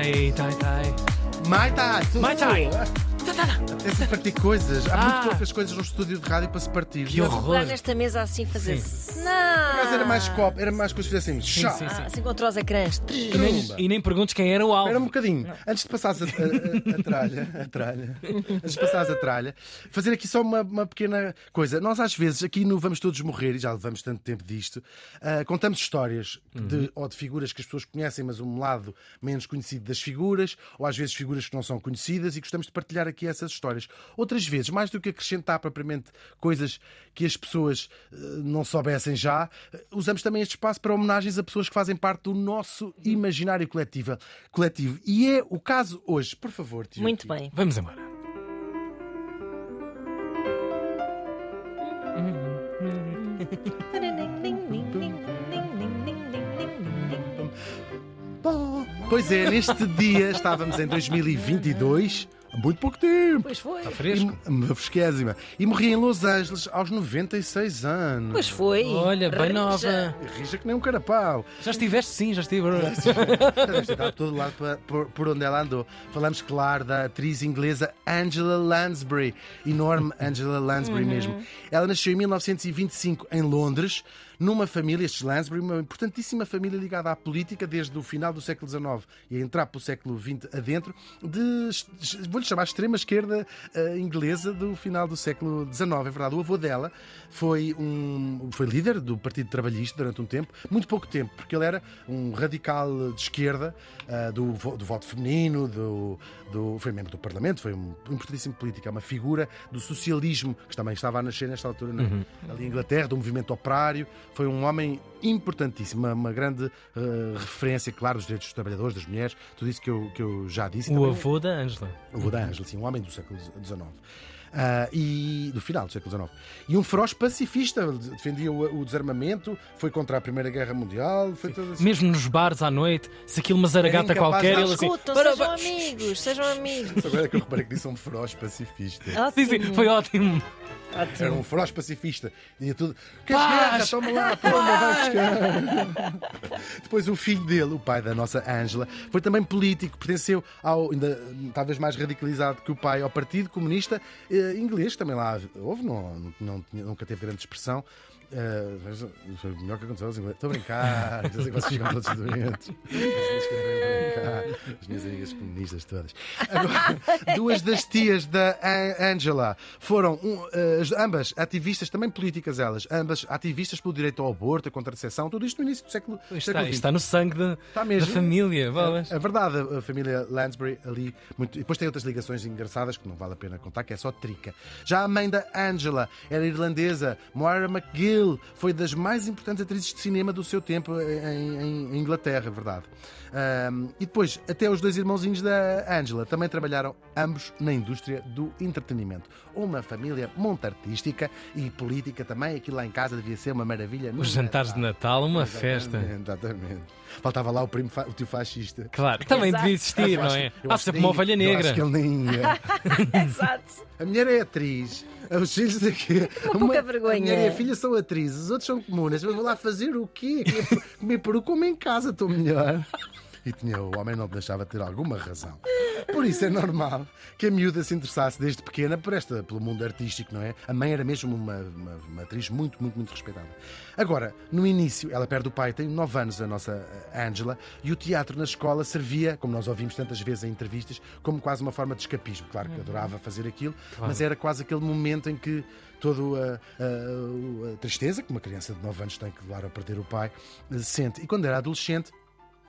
太太太，买大，买菜。Apetece partir coisas. Há Ah. muito poucas coisas no estúdio de rádio para se partir. Que Mas- horror. Nesta mesa assim fazer. Sim. Não! Mas era mais copo, era mais coisas assim. Chá. sim, sim. Ah, assim contra os ecrãs. E nem, Trumba. e nem perguntes quem era o alvo. Espera um bocadinho. Antes de passares a, a- a- a tralha, a tralha, antes de passares a tralha, fazer aqui só uma, uma pequena coisa. Nós, às vezes, aqui no Vamos Todos Morrer, e já levamos tanto tempo disto, ah, contamos histórias de, ou de figuras que as pessoas conhecem, mas um lado menos conhecido das figuras, ou às vezes figuras que não são conhecidas, e gostamos de partilhar aqui essas histórias. Outras vezes, mais do que acrescentar propriamente coisas que as pessoas ah, não soubessem já, ah, usamos também este espaço para homenagens a pessoas que fazem parte do nosso imaginário coletivo. coletivo. E é o caso hoje. Por favor, tio. Muito bem. Vamos embora. Pois é, neste dia estávamos em 2022, há muito pouco tempo. Pois foi. Está fresco? E, uma fresquésima. E morri em Los Angeles aos 96 anos. Pois foi. Olha, bem Rija. nova. Rija que nem um carapau. Já estiveste sim, já estive. Dado todo lado para- por, por onde ela andou. Falamos, claro, da atriz inglesa Angela Lansbury. Enorme Angela Lansbury mesmo. Ela nasceu em 1925 em Londres, numa família, estes Lansbury, uma importantíssima família ligada à política desde o final do século XIX e a entrar para o século XX adentro, de, vou-lhe chamar extrema esquerda eh, inglesa do final do século XIX. É verdade, o avô dela foi, um, foi líder do Partido Trabalhista durante um tempo, muito pouco tempo, porque ele era um radical de esquerda, ah, do, do voto feminino, do, do, foi membro do Parlamento, foi um importantíssimo político, é uma figura do socialismo, que também estava a nascer nesta altura na, ali em Inglaterra, do movimento operário. Foi um homem importantíssimo, uma, grande ah, referência, claro, dos direitos dos trabalhadores, das mulheres, tudo isso que eu, que eu já disse. O avô da Ângela. o avô da Ângela, sim, um homem do século XIX. Ah, e do final do século XIX. E um feroz pacifista, defendia o, o desarmamento, foi contra a Primeira Guerra Mundial, assim. Mesmo nos bares à noite, se aquilo uma zaragata incapaz qualquer, de- ele assim. Escutam, "Para- sejam para- amigos, sejam amigos. Agora é que eu reparei que disse um feroz pacifista. Sim, sim, foi ótimo. Era um feroz pacifista. Dizia tudo: Queres Paz! guerra? Toma lá, toma. Depois o filho dele, o pai da nossa Ângela, foi também político, pertenceu ao, ainda talvez mais radicalizado que o pai, ao Partido Comunista eh, Inglês, também lá houve, não, não, nunca teve grande expressão. Mas foi o melhor que aconteceu aos. Estou a brincar, eu sei que vocês ficam todos doentes. As minhas amigas comunistas todas. Agora, duas das tias da An- Angela foram um, as- ambas ativistas, também políticas elas, ambas ativistas pelo direito ao aborto, à contracepção, tudo isto no início do século, está, XX. isto está no sangue da, Está da família. bolas. É verdade, a a família Lansbury ali. Muito... E depois tem outras ligações engraçadas que não vale a pena contar, que é só trica. Já a mãe da Angela era irlandesa. Moira McGill foi das mais importantes atrizes de cinema do seu tempo em, em Inglaterra, é verdade. Ahm, e depois, até os dois irmãozinhos da Angela também trabalharam ambos na indústria do entretenimento. Uma família muito artística e política também. Aquilo lá em casa devia ser uma maravilha. Os jantares de Natal, uma festa. Exatamente, exatamente. Faltava lá o, primo fa- o tio fascista. Claro, também Exato. devia existir, não é? Há sempre que uma ovelha negra. acho que ele nem ia. Exato. A mulher é atriz. Os filhos daqui. pouca vergonha. A mulher e a filha são atrizes, os outros são comunas. Eu vou lá fazer o quê? Comer peru- Comer peru como em casa, estou melhor. E tinha, o homem não deixava de ter alguma razão. Por isso é normal que a miúda se interessasse desde pequena por esta, pelo mundo artístico, não é? A mãe era mesmo uma, uma, uma atriz muito, muito, muito respeitada. Agora, no início, ela perde o pai, tem 9 anos, a nossa Angela, e o teatro na escola servia, como nós ouvimos tantas vezes em entrevistas, como quase uma forma de escapismo. Claro que adorava fazer aquilo, mas era quase aquele momento em que toda a, a- a tristeza que uma criança de 9 anos tem que levar a perder o pai eh, sente. E quando era adolescente,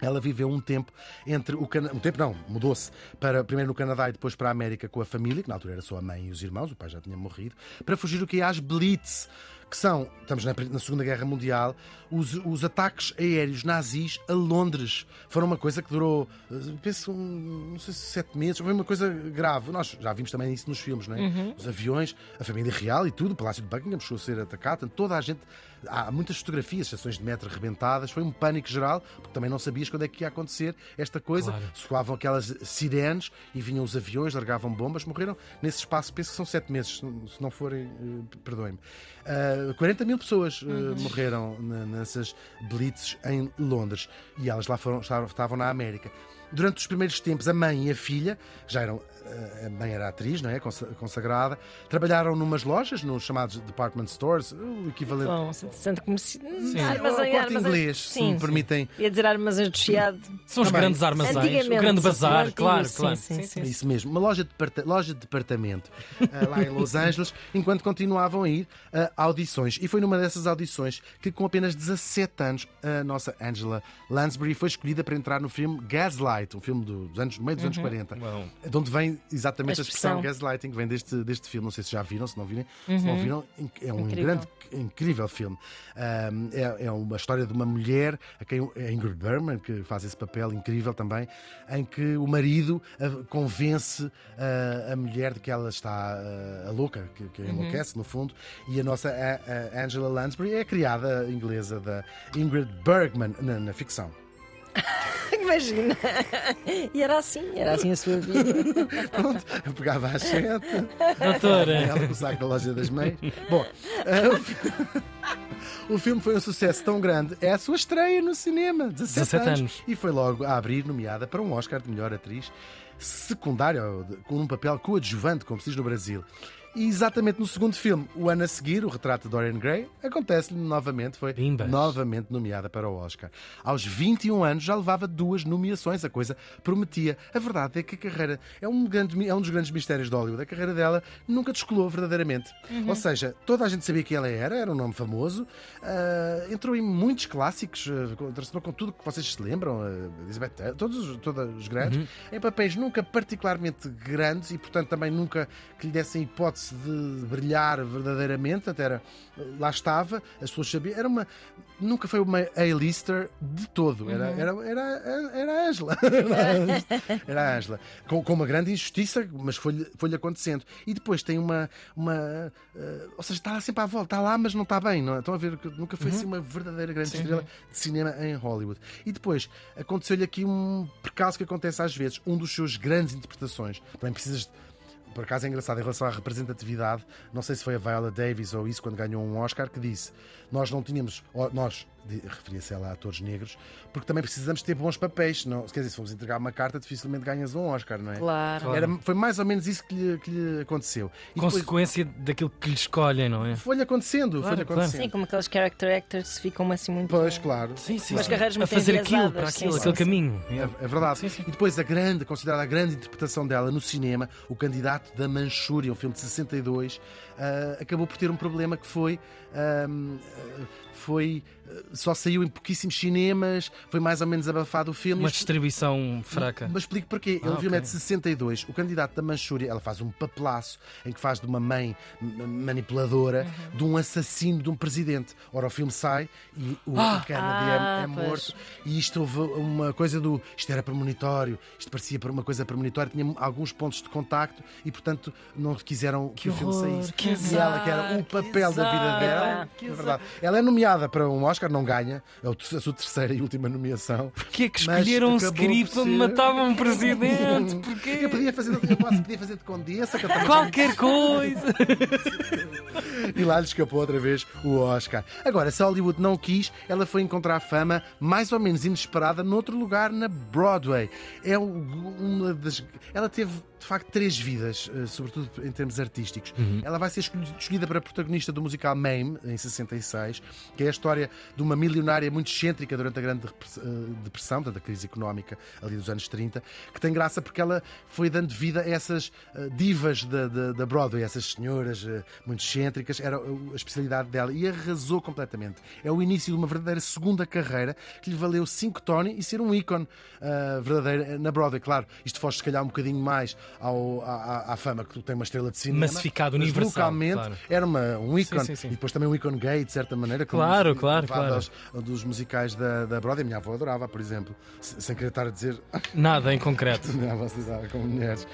ela viveu um tempo entre o Canadá. Um tempo não, mudou-se para primeiro no Canadá e depois para a América com a família, que na altura era só a mãe e os irmãos, o pai já tinha morrido, para fugir o que é às Blitz, que são, estamos na, na Segunda Guerra Mundial, os, os ataques aéreos nazis a Londres. Foram uma coisa que durou, eh, penso, um, não sei se sete meses, foi uma coisa grave. Nós já vimos também isso nos filmes, não é? Os aviões, a família real e tudo, o Palácio de Buckingham chegou a ser atacado, toda a gente. Há muitas fotografias, estações de metro rebentadas, foi um pânico geral, porque também não quando é que ia acontecer esta coisa. Claro. Soavam aquelas sirenes e vinham os aviões, largavam bombas, morreram nesse espaço, penso que são sete meses, se não forem, eh, perdoem-me. Ah, 40 mil pessoas eh, morreram nessas blitzes em Londres e elas lá foram, estavam na América. Durante os primeiros tempos, a mãe e a filha, já eram a mãe era atriz, não é? Consa- Consagrada. Trabalharam numas lojas, nos chamados department stores, o equivalente. Bom, centro comercial. Armazém, corte armazém. inglês, se Sim, me permitem. Ia dizer armazém do Chiado. São os Também. grandes armazéns. O grande bazar, claro, sim, claro. sim, sim. Isso mesmo, uma loja de, loja de departamento ah, lá em Los Angeles, enquanto continuavam a ir a audições. E foi numa dessas audições que, com apenas 17 anos, a nossa Angela Lansbury foi escolhida para entrar no filme Gaslight, um filme dos anos, meio dos anos 40. Bom. De onde vem exatamente A a expressão, expressão. gaslighting, que vem deste, deste filme. Não sei se já viram, se não virem. Se não viram, é um Incrível. grande, incrível filme. Ahm, é, é uma história de uma mulher, a quem é Ingrid Bergman, que faz esse papel incrível também, em que o marido a- convence ah, a mulher de que ela está ah, a louca, que, que enlouquece, no fundo, e a nossa a- a Angela Lansbury é a criada inglesa da Ingrid Bergman na, na ficção. Imagina. E era assim, era assim a sua vida. Pronto, eu pegava às sete. Doutora, Ela saco da loja das meias. Bom, ah, o fi- o filme foi um sucesso tão grande. É a sua estreia no cinema. 17, 17 anos. anos. E foi logo a abrir, nomeada para um Oscar de melhor atriz secundária, com um papel coadjuvante, como se diz no Brasil. E exatamente no segundo filme, o ano a seguir, o retrato de Dorian Gray, acontece-lhe novamente, foi Bimbas. novamente nomeada para o Oscar. Aos 21 anos já levava duas nomeações, a coisa prometia. A verdade é que a carreira é um, grande, é um dos grandes mistérios de Hollywood. A carreira dela nunca descolou verdadeiramente. Ou seja, toda a gente sabia quem ela era, era um nome famoso, ah, entrou em muitos clássicos, entrou com tudo que vocês se lembram, ah, Elizabeth todos, os- todos os grandes, em papéis nunca particularmente grandes e, portanto, também nunca que lhe dessem hipótese de brilhar verdadeiramente, até era, lá estava, as pessoas sabiam, era uma, nunca foi uma A-lister de todo, era, era, era, era a Angela, era a Angela, era a Angela. Com, com uma grande injustiça, mas foi-lhe foi acontecendo. E depois tem uma, uma eh, ou seja, está lá sempre à volta, está lá, mas não está bem, não é? Estão a ver que nunca foi assim uma verdadeira grande estrela de cinema em Hollywood. E depois aconteceu-lhe aqui um percalço que acontece às vezes, um dos seus grandes interpretações. Também precisas de por acaso é engraçado em relação à representatividade, não sei se foi a Viola Davis ou isso quando ganhou um Oscar, que disse: Nós não tínhamos, nós, referia-se ela a atores negros, porque também precisamos ter bons papéis. Não, quer dizer, se fomos entregar uma carta, dificilmente ganhas um Oscar, não é? Claro. Era, foi mais ou menos isso que lhe, que lhe aconteceu. E depois consequência daquilo que lhe escolhem, não é? foi-lhe acontecendo, Claro, claro. acontecendo. Sim, como aqueles character actors ficam assim muito. Pois, claro. Sim, sim. Sim. carreiras a fazer aquilo, para aquilo, sim, aquele sim, caminho. É, é verdade. Sim, sim. E depois a grande, considerada a grande interpretação dela no cinema, O Candidato da Manchúria, um filme de 62, ah, acabou por ter um problema que foi. ahm, ah, foi ah, só saiu em pouquíssimos cinemas, foi mais ou menos abafado o filme. Uma distribuição fraca. Mas explico porquê. Ah, Ele filme é ok. de 62. O candidato da Manchúria, ela faz um papelaço em que faz de uma mãe manipuladora Uhum. de um assassino de um presidente. Ora, o filme sai e o Ah! Kennedy Ah, é, é pois. morto. E isto houve uma coisa do. Isto era premonitório, isto parecia para uma coisa premonitória, tinha alguns pontos de contacto e, portanto, não quiseram que, Que o filme horror, saísse. que e ela, que era o que papel da vida dela. que é azar. verdade. Ela é nomeada para um Oscar, não ganha, é a sua terceira e última nomeação. Porquê é que escolheram um onde ser- matavam um presidente? Porquê? Eu podia fazer, eu posso, podia fazer de condessa, Qualquer coisa. e lá lhe escapou outra vez o Oscar. Agora, se Hollywood não quis, ela foi encontrar fama mais ou menos inesperada noutro lugar na Broadway. É uma das. Ela teve. De facto, três vidas, eh, sobretudo em termos artísticos. Ela vai ser escolhi- escolhida para protagonista do musical Mame, em 66, que é a história de uma milionária muito excêntrica durante a Grande eh, Depressão, portanto, a crise económica ali dos anos 30, que tem graça porque ela foi dando vida a essas eh, divas da, da, da Broadway, essas senhoras eh, muito excêntricas, era a especialidade dela e arrasou completamente. É o início de uma verdadeira segunda carreira que lhe valeu cinco Tony e ser um ícone verdadeiro na Broadway. Claro, isto foge se calhar um bocadinho mais ao, à, à- fama que tu tem uma estrela de cinema. Massificado, mas universal, localmente claro. era uma, um ícone. sim, sim. E depois também um ícone gay, de certa maneira. Claro, claro, claro. Dos musicais da, da Broadway. A minha avó adorava, por exemplo. Se- Sem querer estar a dizer. Nada em concreto. Minha avó se dava com mulheres.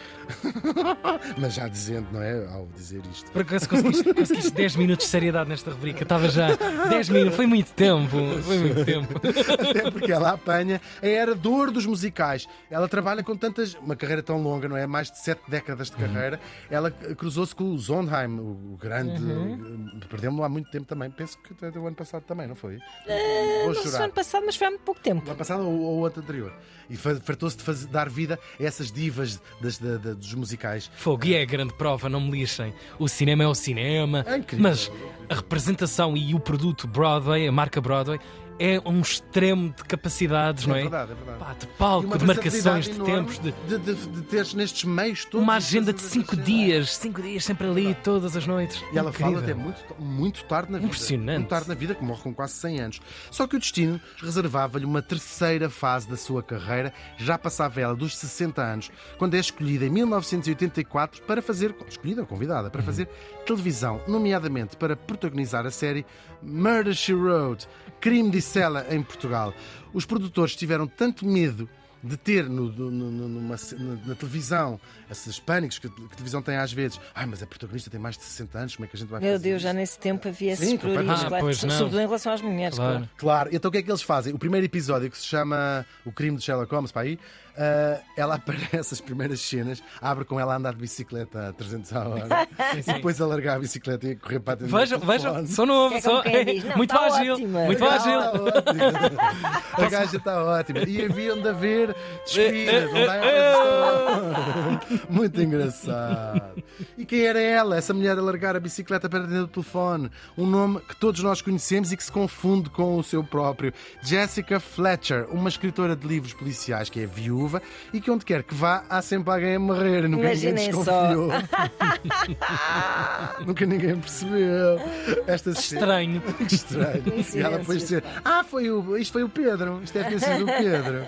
Mas já dizendo, não é? Ao dizer isto. Por acaso conseguiste, conseguiste 10 minutos de seriedade nesta rubrica. Estava já 10 minutos. Foi muito tempo. Foi muito tempo. Até porque ela apanha a era dor dos musicais. Ela trabalha com tantas. Uma carreira tão longa, não é? Mais de sete décadas de carreira, ela cruzou-se com o Sondheim, o grande. Uhum. eh, Perdemos-lo há muito tempo também. Penso que até o ano passado também, não foi? Vou Eh, Não sei se foi chorar. ano passado, mas foi há muito pouco tempo. Ano passado ou ou o ano anterior. E fa- fartou-se de fazer- dar vida a essas divas das- da- da- dos musicais. Fogo, e é a grande prova, não me lixem. O cinema é o cinema, É incrível. mas a representação e o produto Broadway, a marca Broadway, é um extremo de capacidades, não é? verdade, é verdade. Pá, de palco, de marcações, de tempos, de de, de, de teres nestes meios todos. uma agenda de cinco as- dias, cinco dias sempre ali, todas as noites. E ela fala Incrível. até muito, muito tarde na vida. Impressionante. Muito tarde na vida, que morre com quase 100 anos. Só que o destino reservava-lhe uma terceira fase da sua carreira, já passava ela dos 60 anos, quando é escolhida em 1984 para fazer. Escolhida, convidada, para fazer televisão, nomeadamente para protagonizar a série Murder She Wrote, Crime de Sela em Portugal. Os produtores tiveram tanto medo de ter no, no- no- numa na, na televisão esses pânicos que a, que a televisão tem às vezes. Ai, mas a protagonista tem mais de 60 anos, como é que a gente vai Meu fazer? Deus, já isto?" nesse tempo havia esses claro, Ah, não. sobretudo em relação às mulheres. Claro. Claro. Claro, então o que é que eles fazem? O primeiro episódio que se chama O Crime de Sherlock Holmes, para aí, ah, ela aparece, as primeiras cenas, abre com ela a andar de bicicleta a 300 a hora e depois a largar a bicicleta e a correr para atender Vejam, vejam, telefone. sou novo, É sou não, muito tá ágil, ótima. muito ágil. ótimo. A gaja está ótima. E haviam de haver despidas? Muito engraçado. E quem era ela? Essa mulher a largar a bicicleta para atender o telefone. Um nome que todos nós conhecemos e que se confunde com o seu próprio. Jessica Fletcher, uma escritora de livros policiais que é viúva e que onde quer que vá há sempre alguém a morrer. Nunca ninguém Imaginem só. desconfiou. Nunca ninguém percebeu. Esta Estranho. estranho. E ela depois dizer: Ah, foi o, isto foi o Pedro. Isto deve ter sido o Pedro.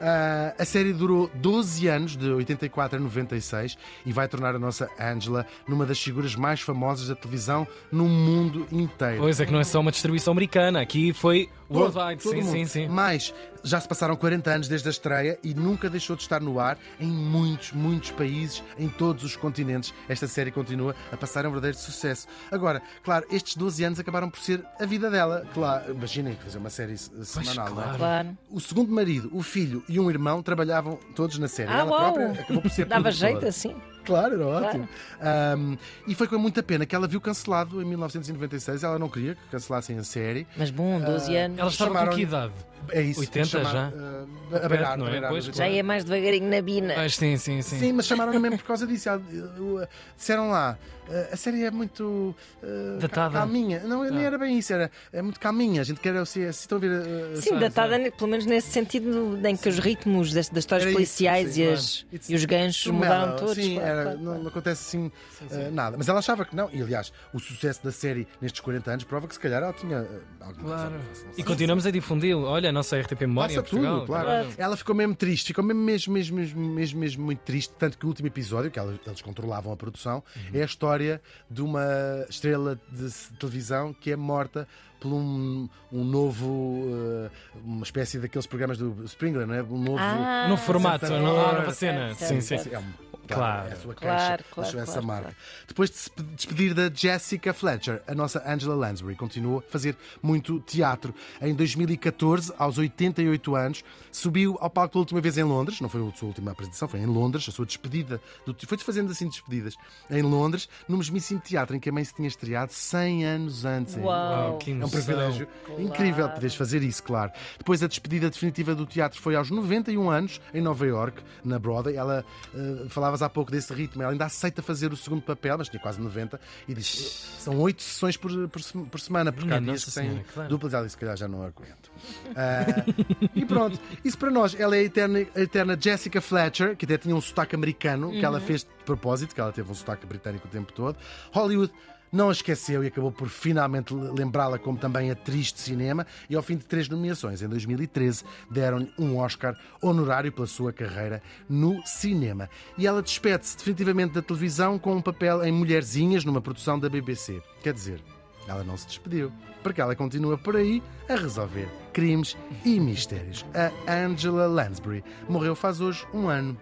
Ah, a série durou 12 anos, de 84 a 96, e vai tornar a nossa Angela numa das figuras mais famosas da televisão no mundo inteiro. Pois é que não é só uma distribuição americana, aqui foi Worldwide. todo Sim, mundo. sim, sim. Mas já se passaram 40 anos desde a estreia e nunca deixou de estar no ar em muitos, muitos países, em todos os continentes. Esta série continua a passar um verdadeiro sucesso. Agora, claro, estes 12 anos acabaram por ser a vida dela. Claro, imaginem fazer uma série se- semanal, não é? claro. Claro. O segundo marido, o filho e um irmão trabalhavam todos na série. Ah, Ela uau. própria acabou por ser Dava jeito assim. Claro, era ótimo. Ahm, e foi com muita pena que ela viu cancelado em 1996. Ela não queria que cancelassem a série. Mas bom, 12 anos. Ela estava com que idade? É isso. 80 chamar- já? ah, a beirar, não é? beirar, Pois. Já ia mais devagarinho na bina. Ah, sim, sim, sim. Sim, mas chamaram-na mesmo por causa disso. Uh, Disseram lá, uh, a série é muito uh, Datada. ca- calminha. Não, nem era bem isso, era é muito calminha. A gente quer se, se estão a ver. uh, Sim, sabe? datada pelo menos nesse sentido em que os ritmos das, das histórias Era isso, policiais sim, e, claro. as- e os ganchos mudaram todos. Sim, claro, era- claro, não, claro. não acontece assim uh, nada. Mas ela achava que não. E aliás, o sucesso da série nestes 40 anos prova que se calhar ela tinha uh, alguma Claro. razão. E continuamos a difundi-lo. Olha, a nossa RTP Memória Passa tudo, claro. Ela ficou mesmo triste, ficou mesmo, mesmo, mesmo, mesmo, mesmo, muito triste. Tanto que o último episódio, que ela- eles controlavam a produção, é a história de uma estrela de televisão que é morta por um, um novo, eh, uma espécie daqueles programas do Springer, não é? Um novo. Ah, No formato, certo, nova cena. Sim, sim. certo. É um- Claro. é a sua Claro, queixa, claro, deixou essa claro, marca. claro. Depois de se pe- despedir da Jessica Fletcher, a nossa Angela Lansbury continuou a fazer muito teatro. Em 2014, aos 88 anos, subiu ao palco pela última vez em Londres, não foi a sua última apresentação, foi em Londres, a sua despedida. Do, foi fazendo assim despedidas em Londres, no mesmíssimo teatro em que a mãe se tinha estreado 100 anos antes. Uau. Que É um privilégio incrível poderes fazer isso, claro. Depois a despedida definitiva do teatro foi aos 91 anos, em Nova York, na Broadway. Ela, eh, falavas há pouco desse ritmo, ela ainda aceita fazer o segundo papel, mas tinha quase 90, e diz: são oito sessões por, por, por semana, porque há Minha dias que Senhora, claro. duplas. Ela disse: se calhar já não aguento. Ah, e pronto, isso para nós. Ela é a eterna, a eterna Jessica Fletcher, que até tinha um sotaque americano, que ela fez de propósito, que ela teve um sotaque britânico o tempo todo. Hollywood não a esqueceu e acabou por finalmente lembrá-la como também atriz de cinema e ao fim de três nomeações, em 2013, deram-lhe um Oscar honorário pela sua carreira no cinema. E ela despede-se definitivamente da televisão com um papel em Mulherzinhas numa produção da BBC. Quer dizer, ela não se despediu, porque ela continua por aí a resolver crimes e mistérios. A Angela Lansbury morreu faz hoje um ano.